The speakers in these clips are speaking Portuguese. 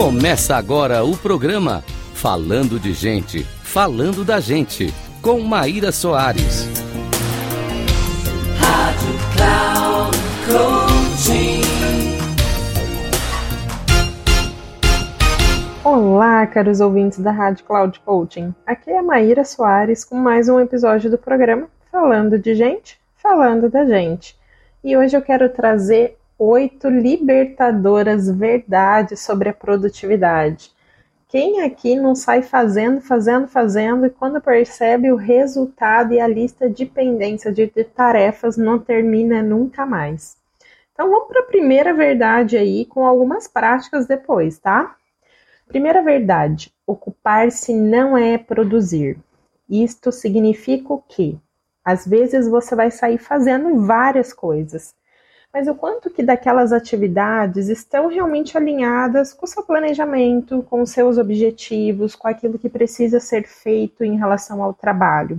Começa agora o programa Falando de Gente, Falando da Gente, com Maíra Soares. Rádio Cloud Olá, caros ouvintes da Rádio Cloud Coaching. Aqui é a Maíra Soares com mais um episódio do programa Falando de Gente, Falando da Gente. E hoje eu quero trazer oito libertadoras verdades sobre a produtividade. Quem aqui não sai fazendo, fazendo, fazendo e quando percebe o resultado e a lista de pendência de, de tarefas não termina nunca mais? Então vamos para a primeira verdade aí com algumas práticas depois, tá? Primeira verdade: ocupar-se não é produzir. Isto significa o quê? Às vezes você vai sair fazendo várias coisas, mas o quanto que daquelas atividades estão realmente alinhadas com o seu planejamento, com os seus objetivos, com aquilo que precisa ser feito em relação ao trabalho.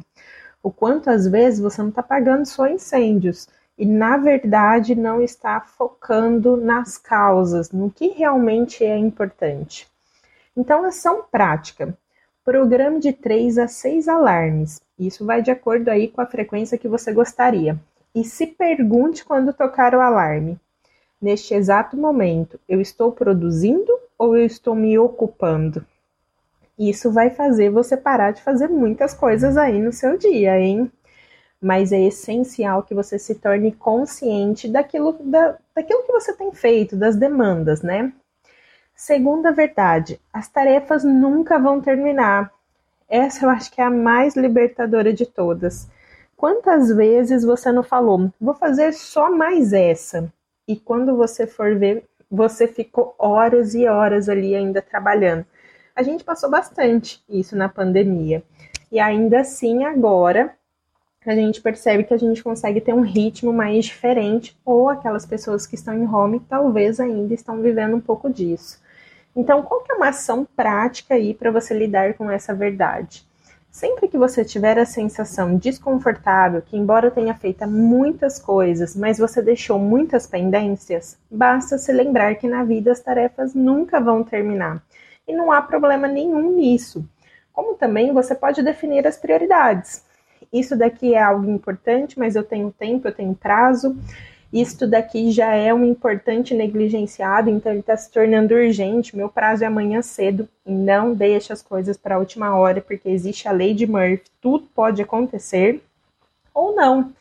O quanto às vezes você não está pagando só incêndios e na verdade não está focando nas causas, no que realmente é importante. Então, ação prática. Programe de 3 a 6 alarmes. Isso vai de acordo aí com a frequência que você gostaria e se pergunte quando tocar o alarme: neste exato momento, eu estou produzindo ou eu estou me ocupando? Isso vai fazer você parar de fazer muitas coisas aí no seu dia, hein? Mas é essencial que você se torne consciente daquilo, da, daquilo que você tem feito, das demandas, né? Segunda verdade, as tarefas nunca vão terminar. Essa eu acho que é a mais libertadora de todas. Quantas vezes você não falou, vou fazer só mais essa? E quando você for ver, você ficou horas e horas ali ainda trabalhando. A gente passou bastante isso na pandemia. E ainda assim, agora, a gente percebe que a gente consegue ter um ritmo mais diferente, ou aquelas pessoas que estão em home talvez ainda estão vivendo um pouco disso. Então, qual que é uma ação prática aí para você lidar com essa verdade? Sempre que você tiver a sensação desconfortável que, embora tenha feito muitas coisas, mas você deixou muitas pendências, basta se lembrar que na vida as tarefas nunca vão terminar. E não há problema nenhum nisso. Como também você pode definir as prioridades. Isso daqui é algo importante, mas eu tenho tempo, eu tenho prazo. Isto daqui já é um importante negligenciado, então ele está se tornando urgente. Meu prazo é amanhã cedo não deixe as coisas para a última hora, porque existe a lei de Murphy, tudo pode acontecer ou não.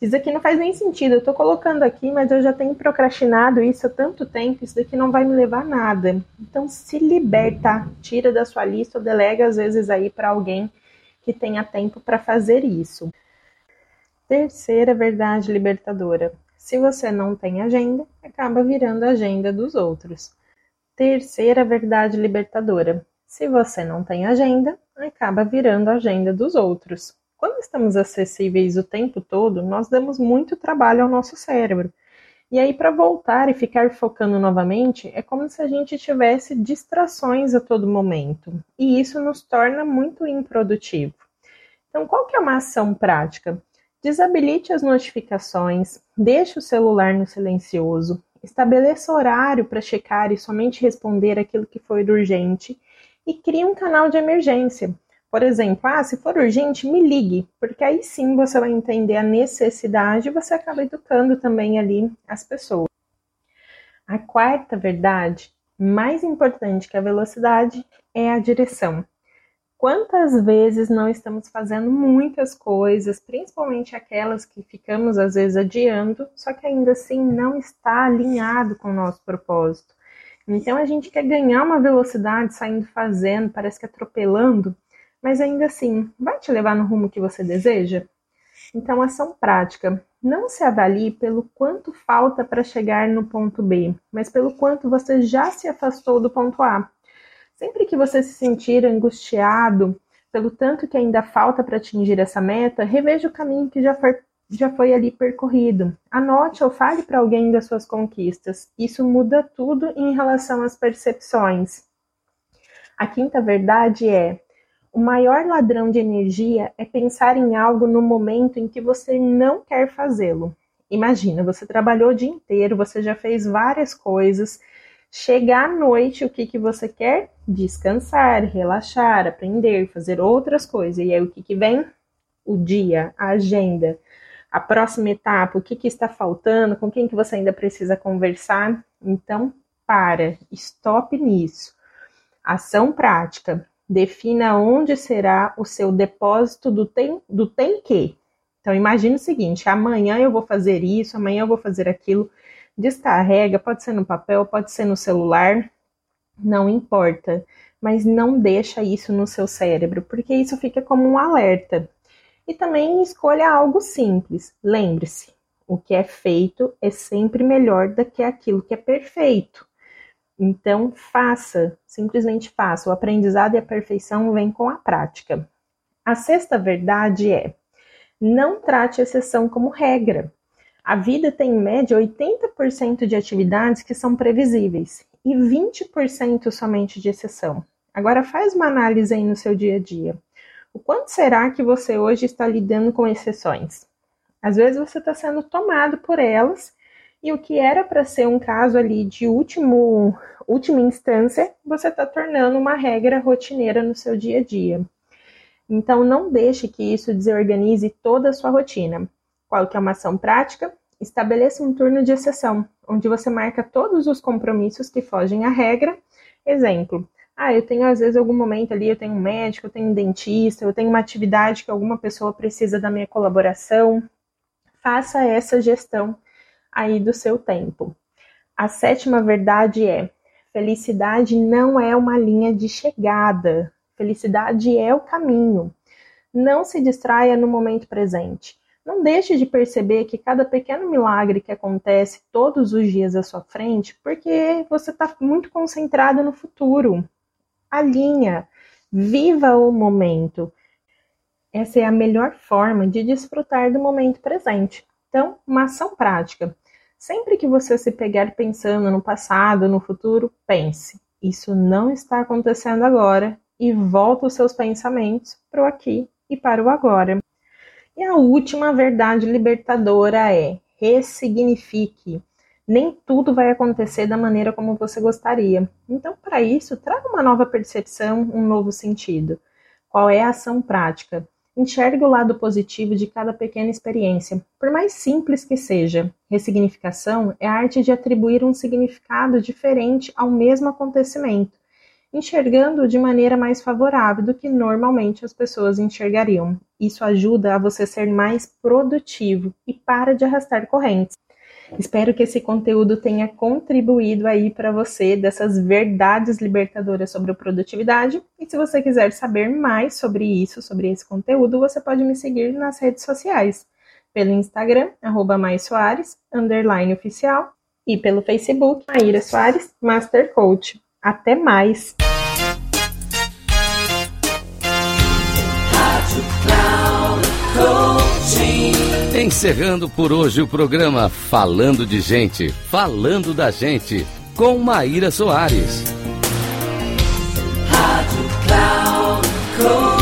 Isso aqui não faz nem sentido. Eu estou colocando aqui, mas eu já tenho procrastinado isso há tanto tempo. Isso daqui não vai me levar a nada. Então, se liberta, tira da sua lista ou delega às vezes aí para alguém que tenha tempo para fazer isso. Terceira verdade libertadora: se você não tem agenda, acaba virando a agenda dos outros. Terceira verdade libertadora: se você não tem agenda, acaba virando a agenda dos outros. Quando estamos acessíveis o tempo todo, nós damos muito trabalho ao nosso cérebro. E aí, para voltar e ficar focando novamente, é como se a gente tivesse distrações a todo momento. E isso nos torna muito improdutivo. Então, qual que é uma ação prática? Desabilite as notificações, deixe o celular no silencioso, estabeleça horário para checar e somente responder aquilo que for urgente e crie um canal de emergência. Por exemplo, ah, se for urgente, me ligue, porque aí sim você vai entender a necessidade e você acaba educando também ali as pessoas. A quarta verdade, mais importante que a velocidade, é a direção. Quantas vezes não estamos fazendo muitas coisas, principalmente aquelas que ficamos às vezes adiando, só que ainda assim não está alinhado com o nosso propósito. Então a gente quer ganhar uma velocidade saindo fazendo, parece que atropelando, mas ainda assim, vai te levar no rumo que você deseja? Então, ação prática. Não se avalie pelo quanto falta para chegar no ponto B, mas pelo quanto você já se afastou do ponto A. Sempre que você se sentir angustiado pelo tanto que ainda falta para atingir essa meta, reveja o caminho que já foi, já foi ali percorrido. Anote ou fale para alguém das suas conquistas. Isso muda tudo em relação às percepções. A quinta verdade é: o maior ladrão de energia é pensar em algo no momento em que você não quer fazê-lo. Imagina, você trabalhou o dia inteiro, você já fez várias coisas, Chegar à noite, o que, que você quer? Descansar, relaxar, aprender, fazer outras coisas. E aí o que, que vem? O dia, a agenda, a próxima etapa, o que, que está faltando, com quem que você ainda precisa conversar. Então, para, stop nisso. Ação prática. Defina onde será o seu depósito do tem, do tem que. Então, imagine o seguinte: amanhã eu vou fazer isso, amanhã eu vou fazer aquilo. Descarrega, pode ser no papel, pode ser no celular, não importa. Mas não deixa isso no seu cérebro, porque isso fica como um alerta. E também escolha algo simples. Lembre-se, o que é feito é sempre melhor do que aquilo que é perfeito. Então, faça, simplesmente faça. O aprendizado e a perfeição vêm com a prática. A sexta verdade é: não trate a exceção como regra. A vida tem em média 80% de atividades que são previsíveis e 20% somente de exceção. Agora faz uma análise aí no seu dia a dia. O quanto será que você hoje está lidando com exceções? Às vezes você está sendo tomado por elas e o que era para ser um caso ali de último, última instância, você está tornando uma regra rotineira no seu dia a dia. Então não deixe que isso desorganize toda a sua rotina. Qual que é uma ação prática? Estabeleça um turno de exceção, onde você marca todos os compromissos que fogem à regra. Exemplo, ah, eu tenho às vezes algum momento ali, eu tenho um médico, eu tenho um dentista, eu tenho uma atividade que alguma pessoa precisa da minha colaboração. Faça essa gestão aí do seu tempo. A sétima verdade é: felicidade não é uma linha de chegada. Felicidade é o caminho. Não se distraia no momento presente. Não deixe de perceber que cada pequeno milagre que acontece todos os dias à sua frente, porque você está muito concentrado no futuro alinha, viva o momento. Essa é a melhor forma de desfrutar do momento presente. Então, uma ação prática. Sempre que você se pegar pensando no passado, no futuro, pense: isso não está acontecendo agora e volta os seus pensamentos para o aqui e para o agora. E a última verdade libertadora é: ressignifique nem tudo vai acontecer da maneira como você gostaria. Então, para isso, traga uma nova percepção, um novo sentido. Qual é a ação prática? Enxergue o lado positivo de cada pequena experiência, por mais simples que seja. Ressignificação é a arte de atribuir um significado diferente ao mesmo acontecimento, enxergando-o de maneira mais favorável do que normalmente as pessoas enxergariam. Isso ajuda a você ser mais produtivo e para de arrastar correntes. Espero que esse conteúdo tenha contribuído aí para você dessas verdades libertadoras sobre produtividade. E se você quiser saber mais sobre isso, sobre esse conteúdo, você pode me seguir nas redes sociais, pelo Instagram, Soares, underline oficial, e pelo Facebook, Maíra Soares, Master Coach. Até mais! Encerrando por hoje o programa Falando de Gente, Falando da Gente, com Maíra Soares. Rádio Cloud Coaching.